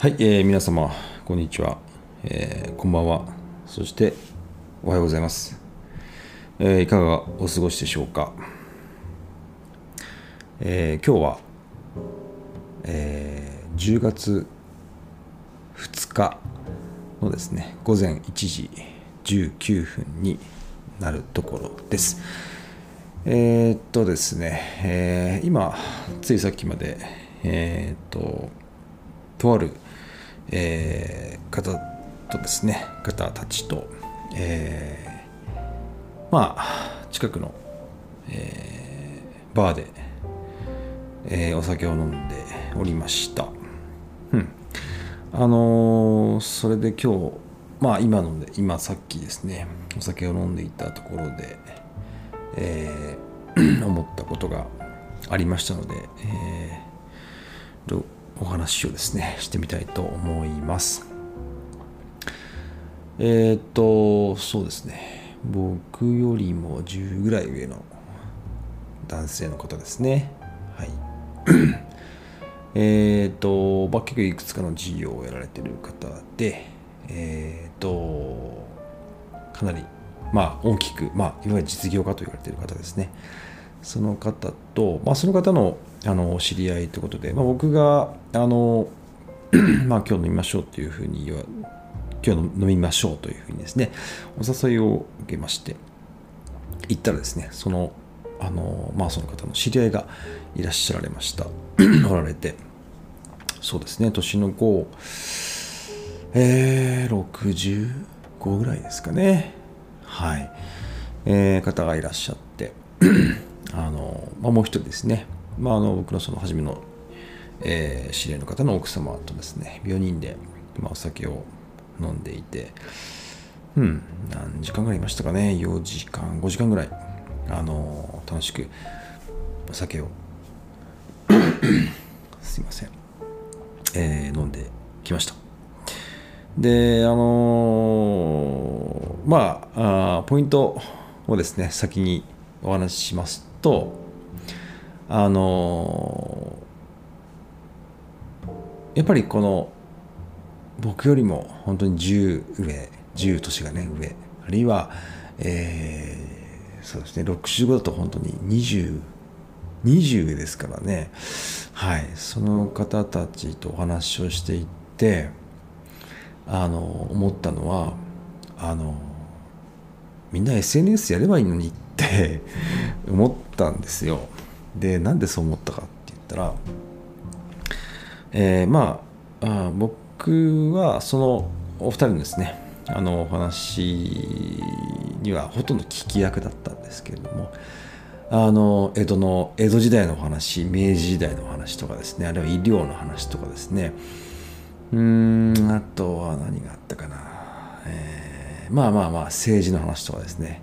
はい、えー、皆様、こんにちは、えー、こんばんは、そしておはようございます。えー、いかがお過ごしでしょうか。えー、今日は、えー、10月2日のですね、午前1時19分になるところです。えー、っとですね、えー、今、ついさっきまで、えー、っと、とあるえー、方とですね方たちと、えー、まあ近くの、えー、バーで、えー、お酒を飲んでおりました。うん。あのー、それで今日まあ今ので今さっきですねお酒を飲んでいたところで、えー、思ったことがありましたので、えー、お話をですねしてみたいと思います。えー、っとそうですね。僕よりも10ぐらい上の男性の方ですね。はい。えっと、まあ、結構いくつかの事業をやられてる方でえー、っとかなりまあ大きく、まあ、いわゆる実業家と言われてる方ですね。その方と、まあ、その方のあの知り合いということで、まあ、僕があの、まあ、今日飲みましょうというふうに言わ今日飲みましょうというふうにですねお誘いを受けまして行ったらですねそのあのまあその方の知り合いがいらっしゃられました。おられてそうですね年の5えー、65ぐらいですかね。はい、えー、方がいらっしゃってあの、まあ、もう一人ですね、まあ、あの僕のその初めの、えー、知り合いの方の奥様とですね4人で、まあ、お酒を飲んでいてうん何時間ぐらいいましたかね。4時間5時間ぐらいあの楽しくお酒を すいません、えー、飲んできました。であのー、まああポイントをですね先にお話ししますとあのやっぱりこの僕よりも本当に10上10年がね上。あるいは、えー、そうですね65だと本当に20 20上ですからね。はい。その方たちとお話をしていってあの思ったのはあのみんな SNS やればいいのにっ思ったんですよ。でなんでそう思ったかって言ったら、えー、まああ僕はそのお二人のですねあのお話にはほとんど聞き役だったんですけれどもあの江戸の江戸時代のお話明治時代のお話とかですねあるいは医療の話とかですねうんあとは何があったかな、えー、まあまあまあ政治の話とかですね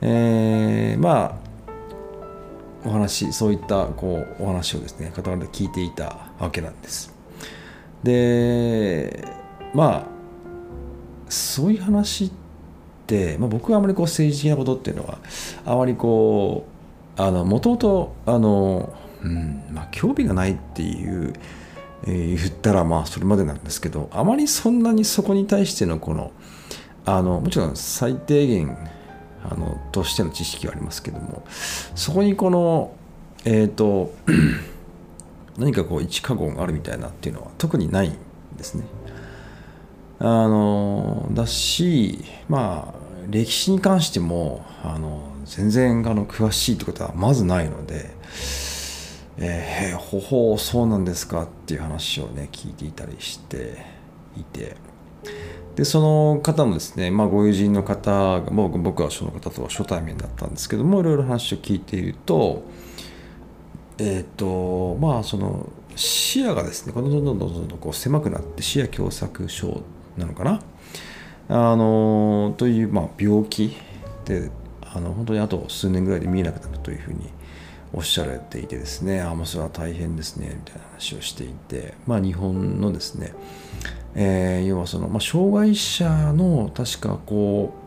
えー、まあお話そういったこうお話をですね方々で聞いていたわけなんです。でまあそういう話って、まあ、僕はあまりこう政治的なことっていうのはあまりこうあのもともとあの、うんまあ、興味がないっていう、えー、言ったらまあそれまでなんですけどあまりそんなにそこに対してのこのあのもちろん最低限あのとしての知識はありますけどもそこにこのえっ、ー、と何かこう一過言があるみたいなっていうのは特にないんですね。あのだしまあ歴史に関してもあの全然あの詳しいってことはまずないので、えー、ほほうそうなんですかっていう話をね聞いていたりしていてでその方のですね、まあ、ご友人の方がもう僕はその方とは初対面だったんですけどもいろいろ話を聞いているとえっ、ー、とまあその視野がですねこのどんどんどんどんどんこう狭くなって視野狭窄症なのかな？あのという、まあ、病気であの本当にあと数年ぐらいで見えなくなるというふうにおっしゃられていてですねあもうそれは大変ですねみたいな話をしていてまあ日本のですねえー、要はその、まあ、障害者の確かこう、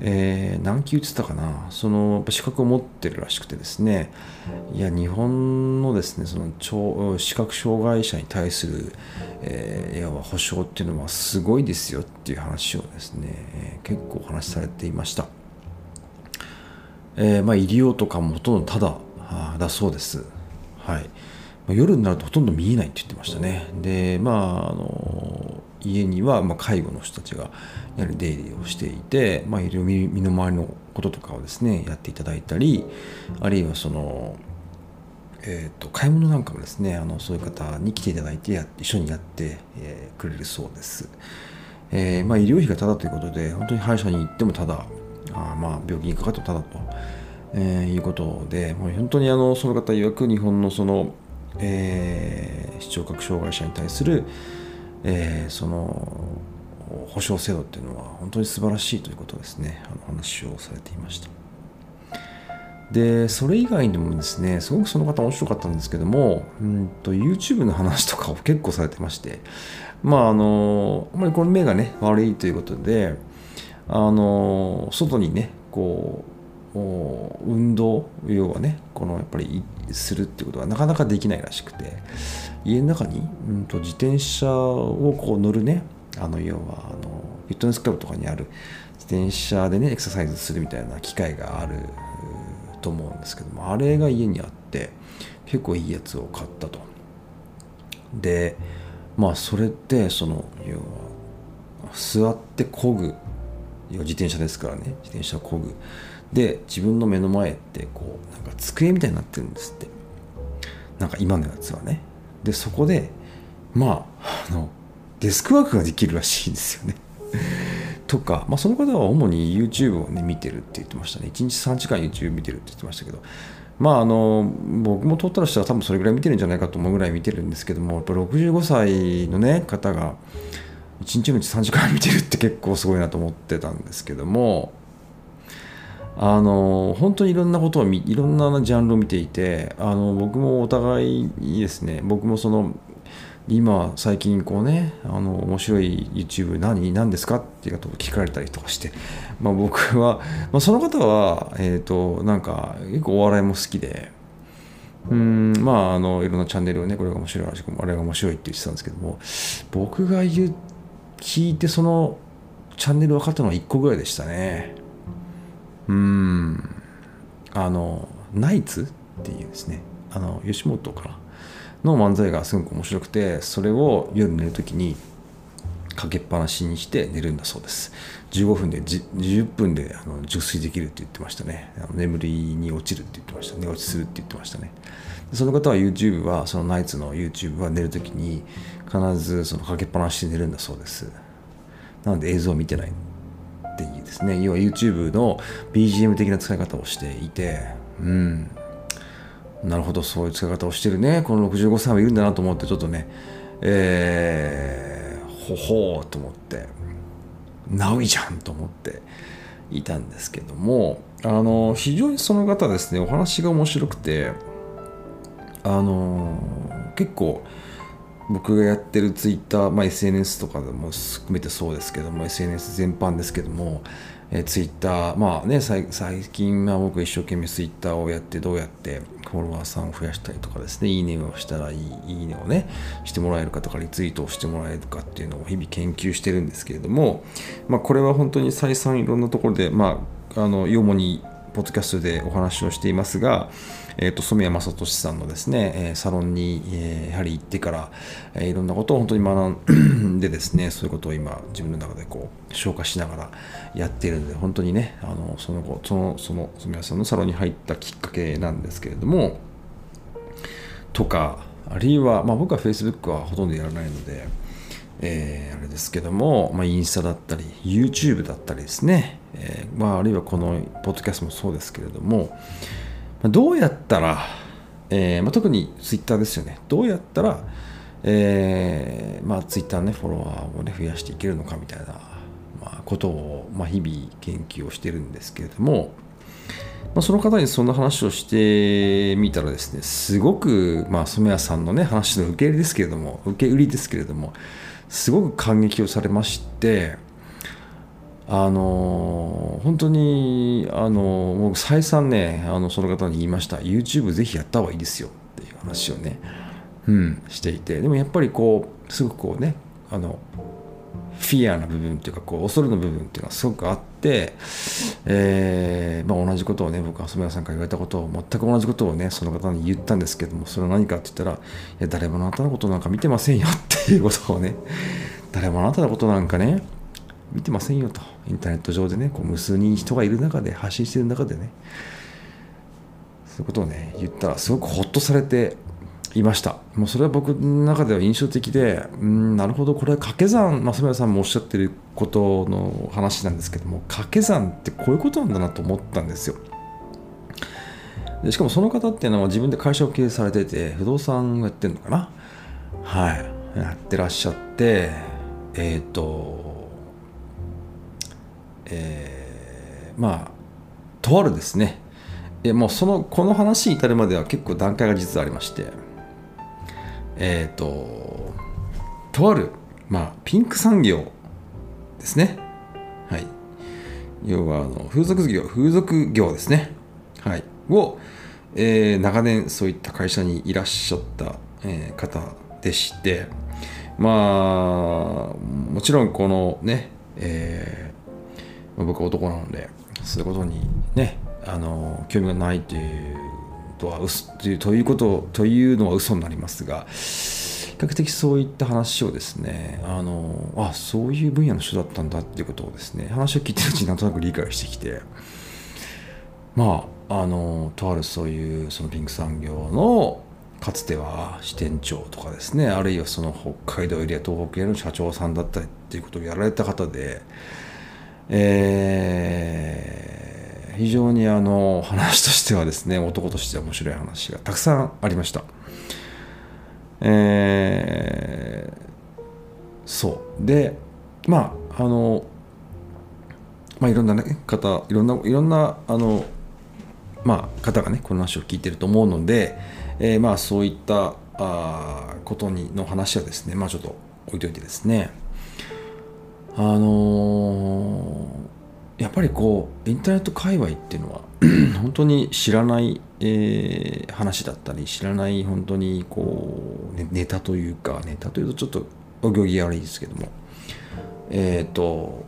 えー、何級言ってたかな。その資格を持ってるらしくてですね。い。や日本のですねその視覚障害者に対する、えー、要は保障っていうのはすごいですよっていう話をですね、えー、結構お話しされていました、えーまあ、医療とかもほとんどただだそうです。はい夜になるとほとんど見えないって言ってましたね。でまああの家にはまあ介護の人たちがやはり出入りをしていて、まあ、いろいろ身の回りのこととかをですねやっていただいたりあるいはその、えーと、買い物なんかもですねあのそういう方に来ていただいてや一緒にやって、えー、くれるそうです、えー、まあ、医療費がただということで本当に歯医者に行ってもただあまあ病気にかかってもただと、えー、いうことでもう本当にあのその方曰く日本のその、えー、視聴覚障害者に対する、えー、その保障制度っていうのは本当に素晴らしいということですね。あの話をされていました。でそれ以外にもですねすごくその方面白かったんですけどもうんと YouTube の話とかを結構されてましてまああのあまりこの目がね悪いということであの外にねこう運動要はねこのやっぱりするってことはなかなかできないらしくて家の中に、うんと、自転車をこう乗るねあの要はあのフィットネスクラブとかにある自転車でねエクササイズするみたいな機会があると思うんですけどもあれが家にあって結構いいやつを買ったと。でまあそれってその要は座って漕ぐ要は自転車ですからね自転車を漕ぐで自分の目の前ってこうなんか机みたいになってるんですって。なんか今のやつはね。でそこでまああのデスクワークができるらしいんですよね。とか、まあ、その方は主に YouTube をね見てるって言ってましたね。1日3時間 YouTube 見てるって言ってましたけど。まああの僕もトータルしたら多分それぐらい見てるんじゃないかと思うぐらい見てるんですけどもやっぱ65歳のね方が1日のうち3時間見てるって結構すごいなと思ってたんですけどもあの本当にいろんなことをいろんなジャンルを見ていてあの僕もお互いですね僕もその今最近こうねあの面白い YouTube 何何ですか？っていうことを聞かれたりとかして、まあ、僕は、まあ、その方は、えーと、なんか結構お笑いも好きでうんまああのいろんなチャンネルをねこれが面白いあれが面白いって言ってたんですけども僕が言う聞いてそのチャンネル分かったのは1個ぐらいでしたね。うん。あのナイツっていうですねあの吉本かなの漫才がすごく面白くてそれを夜寝る時にかけっぱなしにして寝るんだそうです。15分で10分であの熟睡できるって言ってましたね。眠りに落ちるって言ってました。寝落ちするって言ってましたね。その方は YouTube はそのナイツの YouTube は寝る時に必ずそのかけっぱなしで寝るんだそうです。なので映像を見てない。っていいですね要は YouTube の BGM 的な使い方をしていてうん。なるほどそういう使い方をしてるね。この65歳はいるんだなと思ってちょっとねえー、ほほうと思ってナウイじゃんと思っていたんですけどもあの非常にその方ですねお話が面白くてあの結構僕がやってるツイッター、まあ、SNS とかでも含めてそうですけども SNS 全般ですけどもえ、ツイッター、まあね、最近は僕一生懸命ツイッターをやってどうやってフォロワーさんを増やしたりとかですね、いいねをしたらいい、いいねをね、してもらえるかとか、リツイートをしてもらえるかっていうのを日々研究してるんですけれども、まあ、これは本当に再三いろんなところで、まあ、あの、主にポッドキャストでお話をしていますが、えーと、染谷正俊さんのですね、サロンに、えー、やはり行ってから、えー、いろんなことを本当に学ん でですねそういうことを今自分の中でこう消化しながらやっているので本当にねあのその後そのその染谷さんのサロンに入ったきっかけなんですけれどもとかあるいは、まあ、僕は Facebook はほとんどやらないので、えー、あれですけども、まあ、インスタだったり YouTube だったりですね、えーまあ、あるいはこのポッドキャストもそうですけれどもどうやったら、えーまあ、特にツイッターですよね。どうやったら、えーまあ、ツイッターの、ね、フォロワーを、ね、増やしていけるのかみたいな、まあ、ことを、まあ、日々研究をしてるんですけれども、まあ、その方にそんな話をしてみたらですね、すごく、まあ、染谷さんのね、話の受け売りですけれども、受け売りですけれども、すごく感激をされまして、あの本当にあの僕再三ねあのその方に言いました。YouTube ぜひやった方がいいですよっていう話をね、うん、していて。でもやっぱりこうすごくこうねあのフィアな部分っていうかこう恐れの部分っていうのはすごくあって、えーまあ、同じことをね僕は染谷さんから言われたことを全く同じことをねその方に言ったんですけどもそれは何かって言ったらいや誰もあなたのことなんか見てませんよっていうことをね誰もあなたのことなんかね見てませんよと。インターネット上でねこう無数に人がいる中で発信してる中でね。そういうことをね言ったらすごくほっとされていました。もうそれは僕の中では印象的でうんなるほどこれは掛け算増村さんもおっしゃってることの話なんですけども掛け算ってこういうことなんだなと思ったんですよ。でしかもその方っていうのは自分で会社を経営されてて不動産をやってるのかな？はい。やってらっしゃってえっ、ー、とえー、まあとあるですね。いもうそのこの話に至るまでは結構段階が実はありまして。えっ、ー、ととある、まあ、ピンク産業ですね。はい。要はあの風俗業風俗業ですね。はい。を、えー、長年そういった会社にいらっしゃった、えー、方でして。まあもちろんこのね、えー、僕は男なのでそういうことにねあの興味がないというとは嘘というということというのは嘘になりますが比較的そういった話をですねあのあそういう分野の人だったんだっていうことをですね話を聞いてるうちになんとなく理解してきてまああのとあるそういうそのピンク産業のかつては支店長とかですねあるいはその北海道エリア東北エリアの社長さんだったりっていうことをやられた方でえー非常にあの話としてはですね男として面白い話がたくさんありました。えー、そう。でまああのまあいろんな、ね、方いろんないろんなあのまあ方がねこの話を聞いてると思うので、えー、まあそういったあことにの話はですねまあちょっと置いといてですね。あのーやっぱりこうインターネット界隈っていうのは 本当に知らない、えー、話だったり知らない本当にこう、ね、ネタというかネタというとちょっとお行儀悪いですけどもえっ、ー、と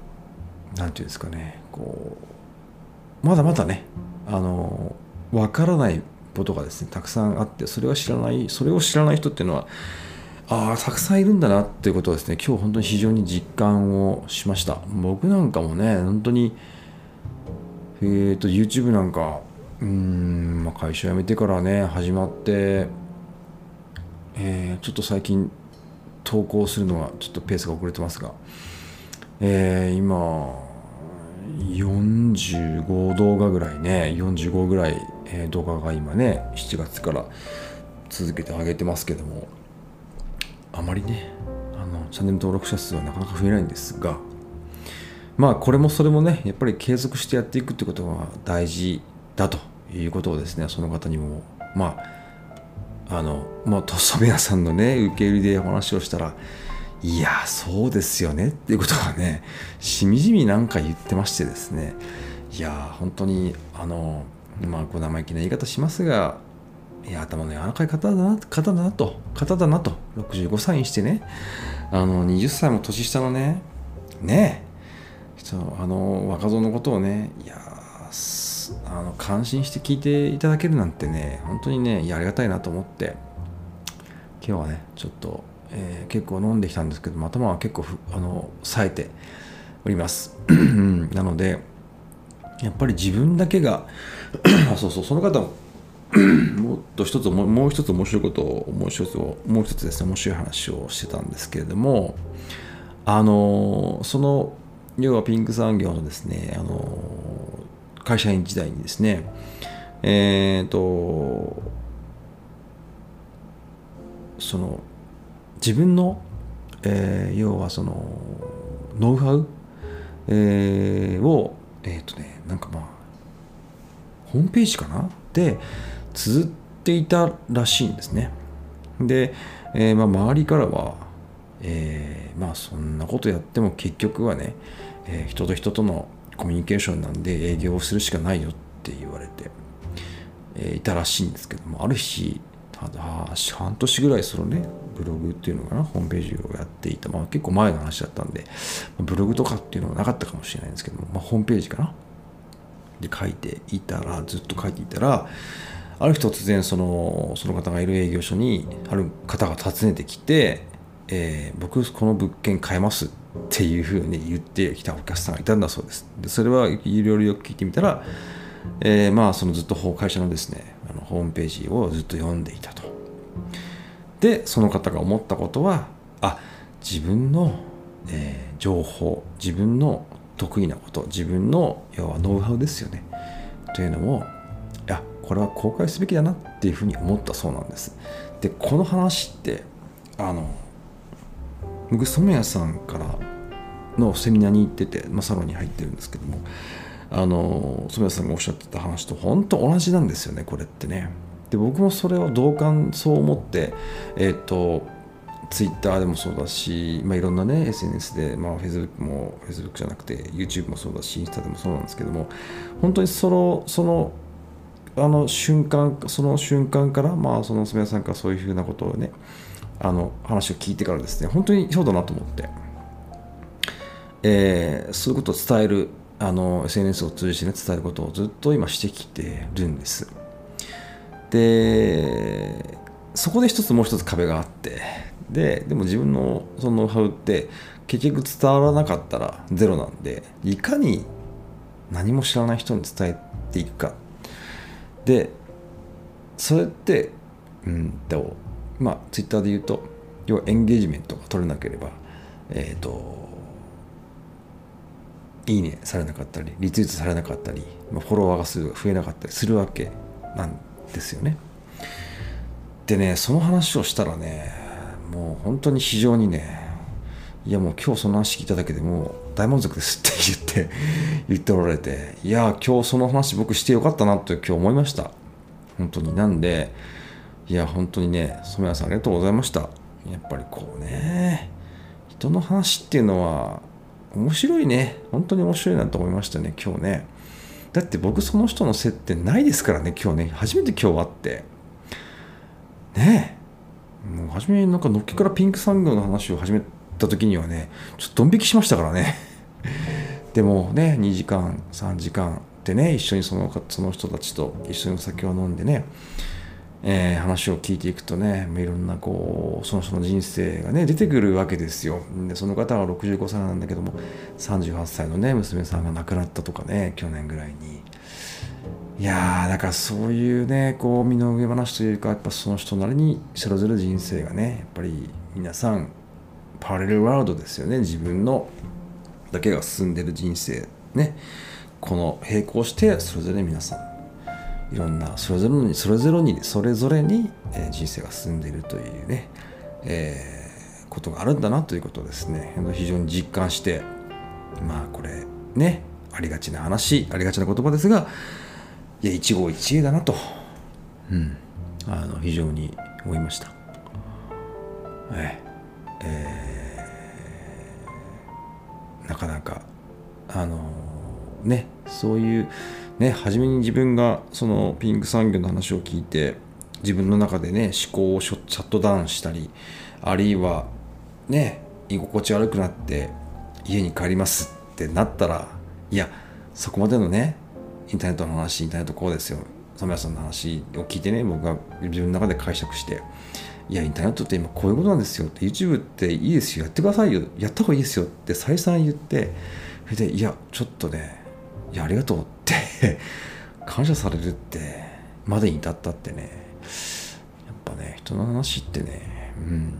何て言うんですかねこうまだまだねあの分からないことがですねたくさんあってそれは知らないそれを知らない人っていうのはああたくさんいるんだなっていうことをですね。今日本当に非常に実感をしました。僕なんかもね本当にえっ、ー、と YouTube なんかうん、まあ、会社辞めてからね始まって、えー、ちょっと最近投稿するのはちょっとペースが遅れてますが、えー、今45動画ぐらいね45ぐらい、え、動画が今ね7月から続けて上げてますけども。あまりねあのチャンネル登録者数はなかなか増えないんですがまあこれもそれもねやっぱり継続してやっていくってことは大事だということをですねその方にもまああのまあとそべ屋さんのね受け入れでお話をしたらいやそうですよねっていうことがねしみじみなんか言ってましてですねいや本当にあのまあこう生意気な言い方しますがいや頭の柔らかい方だな方だなと。方だなと。65歳にしてね。あの20歳も年下のね。ねあの若造のことをね。いやあの感心して聞いていただけるなんてね。本当にねありがたいなと思って。今日はねちょっと、えー、結構飲んできたんですけど頭は結構あの冴えております。なのでやっぱり自分だけが そうそうその方もっと一つもう一つ面白いことをもう一つもう一つですね面白い話をしてたんですけれどもあのその要はピンク産業のですねあの会社員時代にですねえっ、ー、とその自分の、えー、要はそのノウハウ、えー、をえっ、ー、とねなんかまあホームページかな？で綴っていたらしいんですね。で、えー、まあ、周りからは、えー、まあそんなことやっても結局はね、えー、人と人とのコミュニケーションなんで営業をするしかないよって言われて、え、いたらしいんですけどもある日ただ半年ぐらいそのねブログっていうのかなホームページをやっていた、まあ、結構前の話だったんでブログとかっていうのはなかったかもしれないんですけども、まあ、ホームページかな？で書いていたらずっと書いていたらある日突然そのその方がいる営業所にある方が訪ねてきて、えー、僕この物件買えますっていうふうに言ってきたお客さんがいたんだそうです。でそれはいろいろよく聞いてみたら、えー、まあそのずっと会社のですねあのホームページをずっと読んでいたと。でその方が思ったことはあ自分の、えー、情報自分の得意なこと自分の要はノウハウですよね。というのをいやこれは公開すべきだなっていうふうに思ったそうなんです。でこの話ってあの僕染谷さんからのセミナーに行ってて、まあ、サロンに入ってるんですけどもあの染谷さんがおっしゃってた話と本当同じなんですよねこれってね。で僕もそれを同感そう思ってえっ、ー、とツイッターでもそうだし、まあ、いろんなね SNS で、まあ、Facebook も Facebook じゃなくて YouTube もそうだしインスタでもそうなんですけども本当にそのそのあの瞬間その瞬間からまあその娘さんからそういうふうなことをねあの話を聞いてからですね本当にそうだなと思って、えー、そういうことを伝えるあの SNS を通じてね伝えることをずっと今してきてるんです。でそこで一つもう一つ壁があってででも自分のそのノウハウって結局伝わらなかったらゼロなんでいかに何も知らない人に伝えていくか。でそれってうんとまあツイッターで言うと要はエンゲージメントが取れなければえっ、ー、といいねされなかったりリツイートされなかったりフォロワーが増えなかったりするわけなんですよね。でねその話をしたらねもう本当に非常にねいやもう今日その話聞いただけでもう大満足ですって言って 言っておられていや今日その話僕してよかったなって今日思いました。本当に。なんでいや本当にね染谷さんありがとうございました。やっぱりこうね人の話っていうのは面白いね。本当に面白いなと思いましたね今日ね。だって僕その人の接点ないですからね今日ね。初めて今日会って。ね。えもう初めなんかのっけからピンク産業の話を始めた時にはねちょっとドン引きしましたからね。でもね2時間3時間でね一緒にそのその人たちと一緒にお酒を飲んでね、えー、話を聞いていくとねいろんなこうその人の人生がね出てくるわけですよ。でその方は65歳なんだけども38歳のね娘さんが亡くなったとかね去年ぐらいに。いやーだからそういうねこう身の上話というかやっぱその人なりにそれぞれ人生がねやっぱり皆さんパラレルワールドですよね自分の。だけが進んでる人生ね。この並行してそれぞれ皆さんいろんなそれぞれにそれぞれにそれぞれに、え人生が進んでいるというね、えー、ことがあるんだなということをですね。非常に実感してまあこれねありがちな話ありがちな言葉ですがいや一期一会だなと、うん、あの非常に思いました。ええー、なかなかあのねそういうね初めに自分がそのピンク産業の話を聞いて自分の中でね思考をシャットダウンしたりあるいはね居心地悪くなって家に帰りますってなったらいやそこまでのねインターネットの話インターネットこうですよ。染谷さんの話を聞いてね僕が自分の中で解釈していやインターネットって今こういうことなんですよって YouTube っていいですよやってくださいよやった方がいいですよって再三言ってそれでいやちょっとねいやありがとうって 感謝されるってまでに至ったってねやっぱね人の話ってねうん。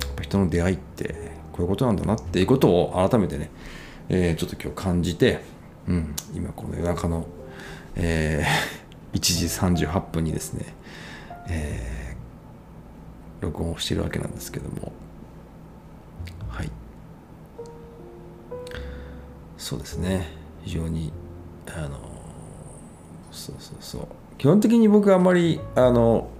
やっぱ人の出会いってこういうことなんだなっていうことを改めてね、えー、ちょっと今日感じてうん、今この夜中の、えー、1時38分にですね、えー、録音をしているわけなんですけども。はい。そうですね。非常にあのそうそうそう。基本的に僕はあんまりあの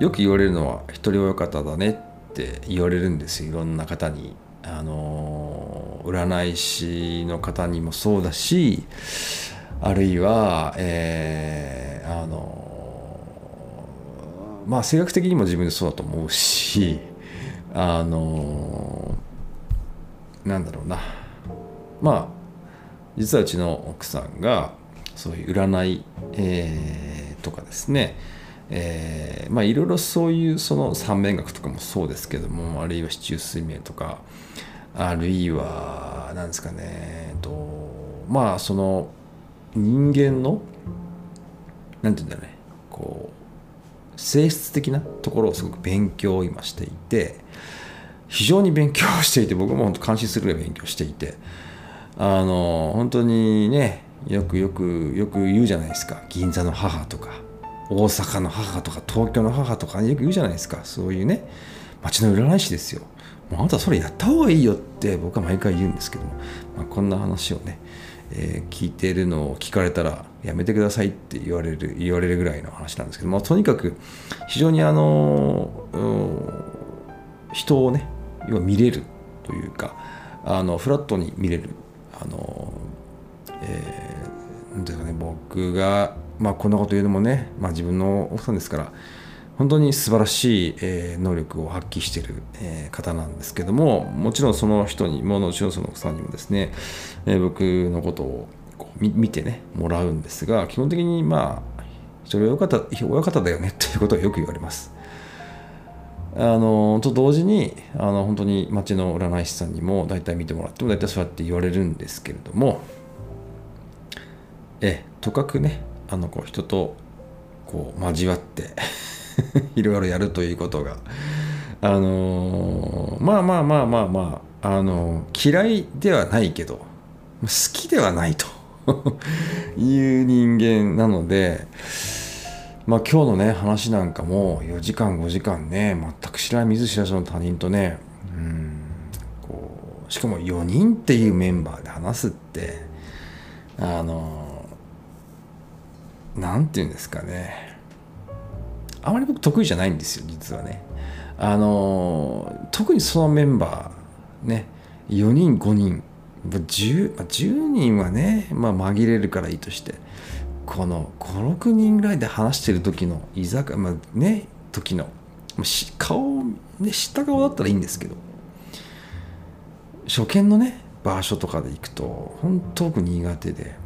よく言われるのは一人親方だねって言われるんですいろんな方に。あの占い師の方にもそうだしあるいは、えー、あのまあ性格的にも自分でそうだと思うしあのなんだろうな。まあ実はうちの奥さんがそういう占い、えー、とかですね。えー、まあいろいろそういうその三面学とかもそうですけどもあるいは四柱推命とかあるいは何ですかねえっとまあその人間の何て言うんだろうね。こう性質的なところをすごく勉強を今していて非常に勉強していて僕も本当感心するぐらい勉強していてあの本当にねよくよくよく言うじゃないですか。銀座の母とか大阪の母とか東京の母とかよく言うじゃないですか。そういうね街の占い師ですよ。もうあなたそれやった方がいいよって僕は毎回言うんですけども、まあ、こんな話をね、えー、聞いてるのを聞かれたらやめてくださいって言われる言われるぐらいの話なんですけどもとにかく非常にあの人をね要は見れるというかあのフラットに見れる。あの、えー、なんていうかね僕がまあ、こんなこと言うのもね、まあ、自分の奥さんですから本当に素晴らしい、え能力を発揮している、え方なんですけどももちろんその人にももちろんその奥さんにもですね、え僕のことをこう見てねもらうんですが基本的にまあ一人親方親方だよねということはよく言われます。あのと同時にあの本当に町の占い師さんにも大体見てもらっても大体そうやって言われるんですけれどもえとかくねあのこう人とこう交わって いろいろやるということが。あのー、まあまあまあまあまあ、あのー、嫌いではないけど好きではないと いう人間なのでまあ今日のね話なんかも4時間5時間ね全く知らない見ず知らずの他人とねうんこうしかも4人っていうメンバーで話すってあのー何て言うんですかね。あまり僕得意じゃないんですよ実はね。あの特にそのメンバーね4人5人 10, 10人はね、まあ、紛れるからいいとしてこの56人ぐらいで話してる時の居酒屋、まあ、ね時の顔ね知った顔だったらいいんですけど初見のね場所とかで行くと本当僕苦手で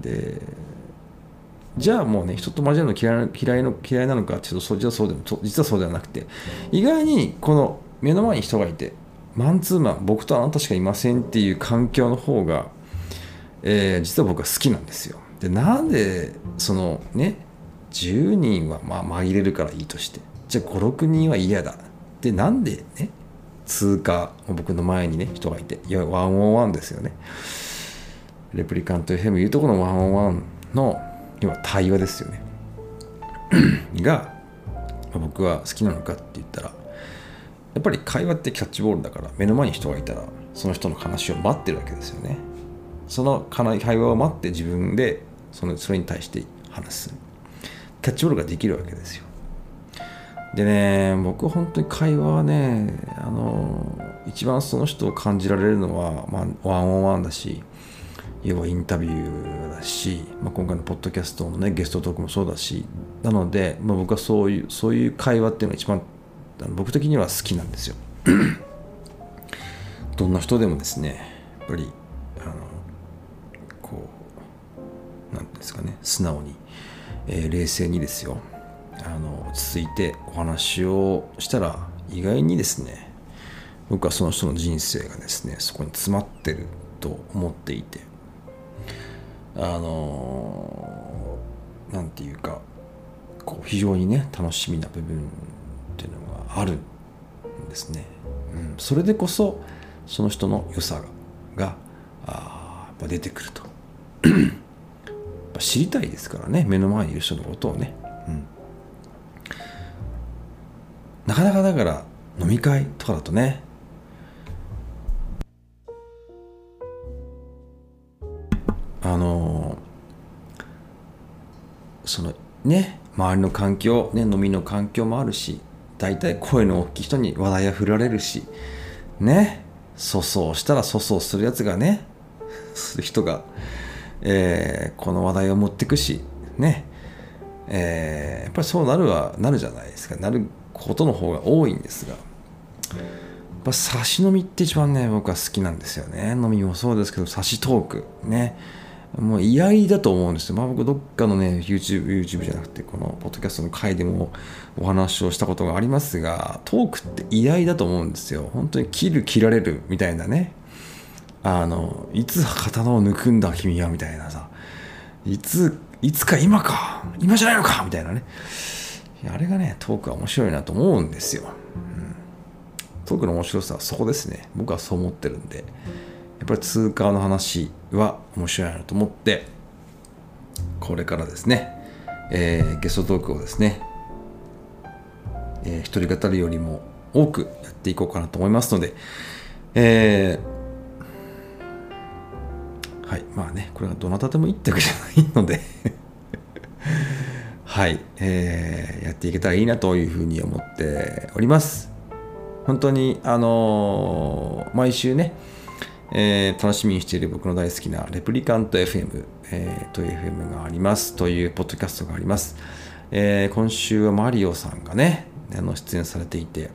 でじゃあもうね人と交わるの嫌い嫌いの嫌いなのかちょっとそ実はそうでも実はそうではなくて意外にこの目の前に人がいてマンツーマン僕とあなたしかいませんっていう環境の方が、えー、実は僕は好きなんですよ。でなんでそのね10人はまあ紛れるからいいとしてじゃあ56人は嫌だでなんでね通過僕の前にね人がいていやワンオンワンですよねレプリカント FM いうとこのワンオンワンの要は対話ですよね。が、まあ、僕は好きなのかって言ったらやっぱり会話ってキャッチボールだから目の前に人がいたらその人の話を待ってるわけですよね。その会話を待って自分でそのそれに対して話す。キャッチボールができるわけですよ。でね僕本当に会話はねあの一番その人を感じられるのは、まあ、ワンオンワンだし要はインタビューだし、まあ、今回のポッドキャストのねゲストトークもそうだしなので、まあ、僕はそういうそういう会話っていうのが一番僕的には好きなんですよ。どんな人でもですねやっぱりあのこうなんですかね素直に、えー、冷静にですよ。あの落ち着いてお話をしたら意外にですね僕はその人の人生がですねそこに詰まってると思っていてあのなんていうかこう非常にね楽しみな部分っていうのがあるんですね。うん、それでこそその人の良さががあやっぱ出てくると。知りたいですからね目の前にいる人のことをね、うん、なかなかだから飲み会とかだとねあのそのね周りの環境、ね、飲みの環境もあるし大体声の大きい人に話題は振られるしね粗相したら粗相するやつがねする人が、えー、この話題を持ってくしねえー、やっぱりそうなるはなるじゃないですか。なることの方が多いんですがやっぱ差し飲みって一番ね僕は好きなんですよね。飲みもそうですけど差しトークね。もう嫌々だと思うんですよ。まあ僕どっかのね、YouTube、YouTube じゃなくて、このポッドキャストの回でもお話をしたことがありますが、トークって嫌々だと思うんですよ。本当に切る、切られるみたいなね。あの、いつ刀を抜くんだ君はみたいなさ。いつ、いつか今か今じゃないのかみたいなね。あれがね、トークは面白いなと思うんですよ。うん、トークの面白さはそこですね。僕はそう思ってるんで。やっぱり通貨の話は面白いなと思ってこれからですね、えー、ゲストトークをですね、えー、一人語りよりも多くやっていこうかなと思いますので、えー、はいまあねこれがどなたでもいいってわけじゃないので はい、えー、やっていけたらいいなというふうに思っております。本当にあのー、毎週ねえー、楽しみにしている僕の大好きなレプリカント FM、えー、という FM がありますというポッドキャストがあります、えー、今週はマリオさんがねあの出演されていて、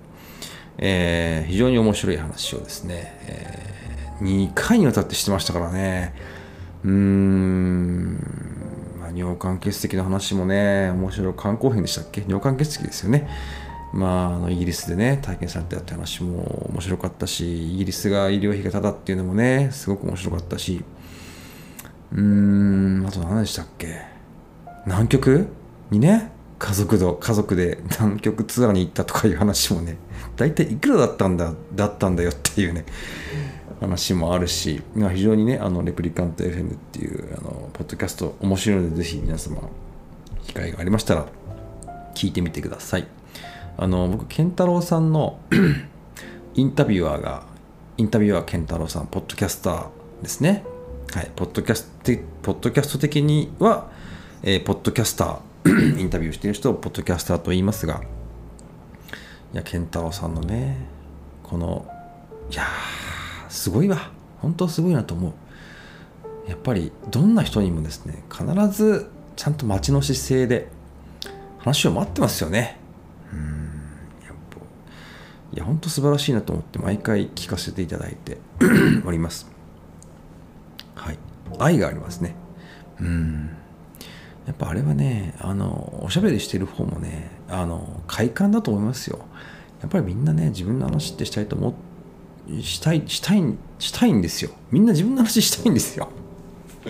えー、非常に面白い話をですね、えー、2回にわたってしてましたからね。うーん、尿管結石の話もね面白い。観光編でしたっけ？尿管結石ですよね。まあ、あのイギリスでね体験されたって話も面白かったしイギリスが医療費がただっていうのもねすごく面白かったし。うーんあと何でしたっけ？南極？にね家族と家族で南極ツアーに行ったとかいう話もね大体いくらだったんだだったんだよっていうね話もあるし、まあ、非常にねあのレプリカント FM っていうあのポッドキャスト面白いのでぜひ皆様機会がありましたら聞いてみてください。あの僕健太郎さんの インタビュアーがインタビュアー健太郎さんポッドキャスターですね。はいポッドキャストポッドキャスト的には、えー、ポッドキャスター インタビューしている人をポッドキャスターと言いますがいや健太郎さんのねこのいやすごいわ。本当すごいなと思う。やっぱりどんな人にもですね必ずちゃんと待ちの姿勢で話を待ってますよね。やっぱいや本当素晴らしいなと思って毎回聞かせていただいて おります。はい。愛がありますね。うん。やっぱあれはねあのおしゃべりしてる方もねあの快感だと思いますよ。やっぱりみんなね自分の話ってしたいと思したいしたいしたいんですよ。みんな自分の話したいんですよ。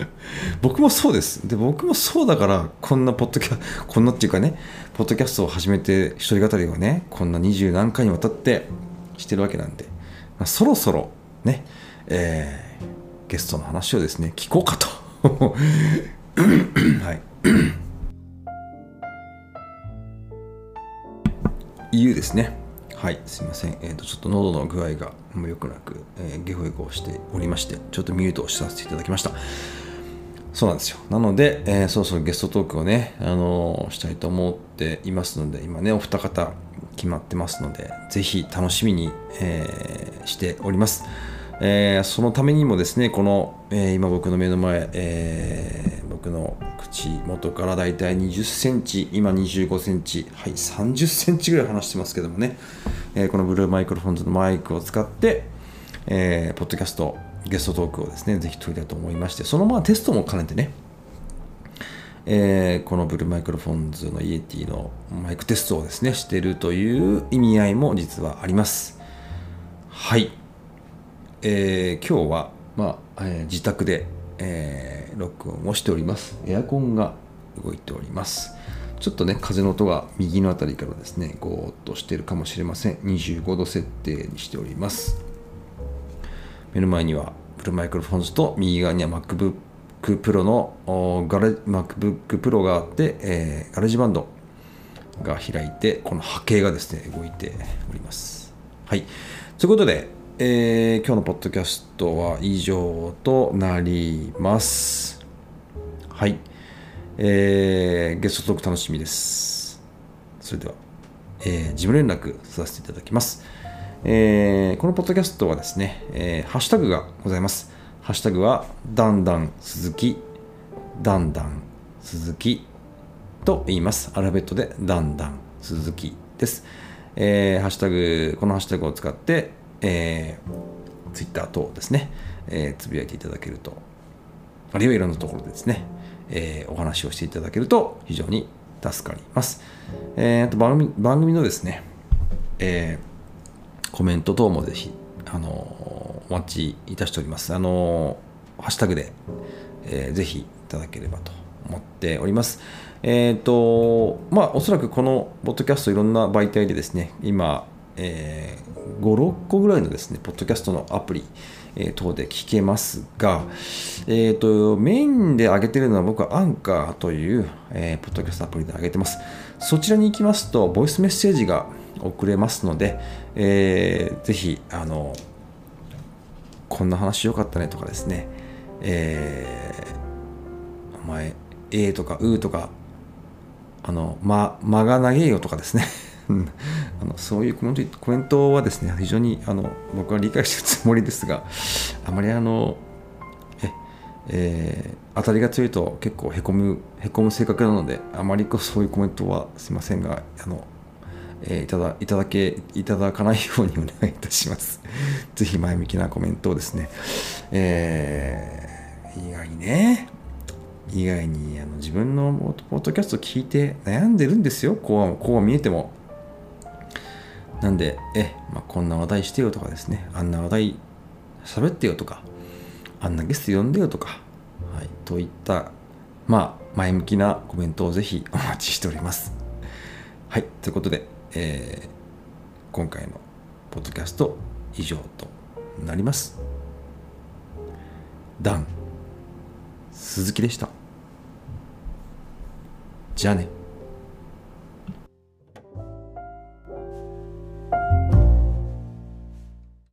僕もそうです。で、僕もそうだから、こんなポッドキャ、こんなっていうかね、ポッドキャストを始めて、一人語りをね、こんな二十何回にわたってしてるわけなんで、まあ、そろそろね、えー、ゲストの話をですね、聞こうかと。はい。いうですね。はい、すいません。えっ、ー、と、ちょっと喉の具合がもう良くなく、えー、ゲホゲホしておりまして、ちょっとミュートをさせていただきました。そうなんですよ。なので、えー、そろそろゲストトークをね、あのー、したいと思っていますので、今ね、お二方決まってますので、ぜひ楽しみに、えー、しております。えー、そのためにもですね、この、えー、今僕の目の前、えー、僕の口元からだいたい20センチ、今25センチ、はい、30センチぐらい離してますけどもね、えー、このブルーマイクロフォンズのマイクを使って、えー、ポッドキャストゲストトークをですね、ぜひ撮りたいと思いまして、そのままテストも兼ねてね、えー、このブルーマイクロフォンズのイエティのマイクテストをですね、しているという意味合いも実はあります。はい。えー、今日は、まあえー、自宅で、えー、録音をしております。エアコンが動いております。ちょっとね、風の音が右の辺りからですね、ゴーっとしているかもしれません。25度設定にしております。目の前には Blue Microphones と右側には MacBook Pro のガレ MacBook Pro があって、えー、 GarageBand が開いてこの波形がですね動いております。はい。ということで、えー、今日のポッドキャストは以上となります。はい、えー、ゲストトーク楽しみです。それでは、えー、事務連絡させていただきます。えーこのポッドキャストはですね、えーハッシュタグがございます。ハッシュタグは、だんだん鈴木、だんだん鈴木と言います。アルファベットで、だんだん鈴木です。えーハッシュタグ、このハッシュタグを使って、えー、ツイッター等ですね、えーつぶやいていただけると、あるいはいろんなところでですね、えーお話をしていただけると非常に助かります。えーあと番組番組のですね、えーコメント等もぜひ、あのお待ちいたしております。あのハッシュタグで、えーぜひいただければと思っております。えっ、と、まあ、おそらくこのポッドキャストいろんな媒体でですね、今、えー5、6個ぐらいのですね、ポッドキャストのアプリ、えー等で聞けますが、えっ、と、メインで上げてるのは僕はアンカーという、えーポッドキャストアプリで上げてます。そちらに行きますと、ボイスメッセージが送れますので、えーぜひ、あの、こんな話よかったねとかですね、えーお前、えーとか、うーとか、あの、ま、間が長えよとかですね、あのそういうコメントコメントはですね、非常にあの僕は理解してるつもりですが、あまりあの、ええー当たりが強いと結構へこむ、へこむ性格なので、あまりそういうコメントはすいませんが、あの、えーいただいただけいただかないようにお願いいたします。ぜひ前向きなコメントをですね、えー意外ね、意外にあの自分のポッドキャスト聞いて悩んでるんですよ、こうこう見えても。なんで、え、まあ、こんな話題してよとかですね、あんな話題喋ってよとか、あんなゲスト呼んでよとか、はい、といった、まあ、前向きなコメントをぜひお待ちしております。はい、ということで、えー今回のポッドキャスト以上となります。ダン、鈴木でした。じゃあね。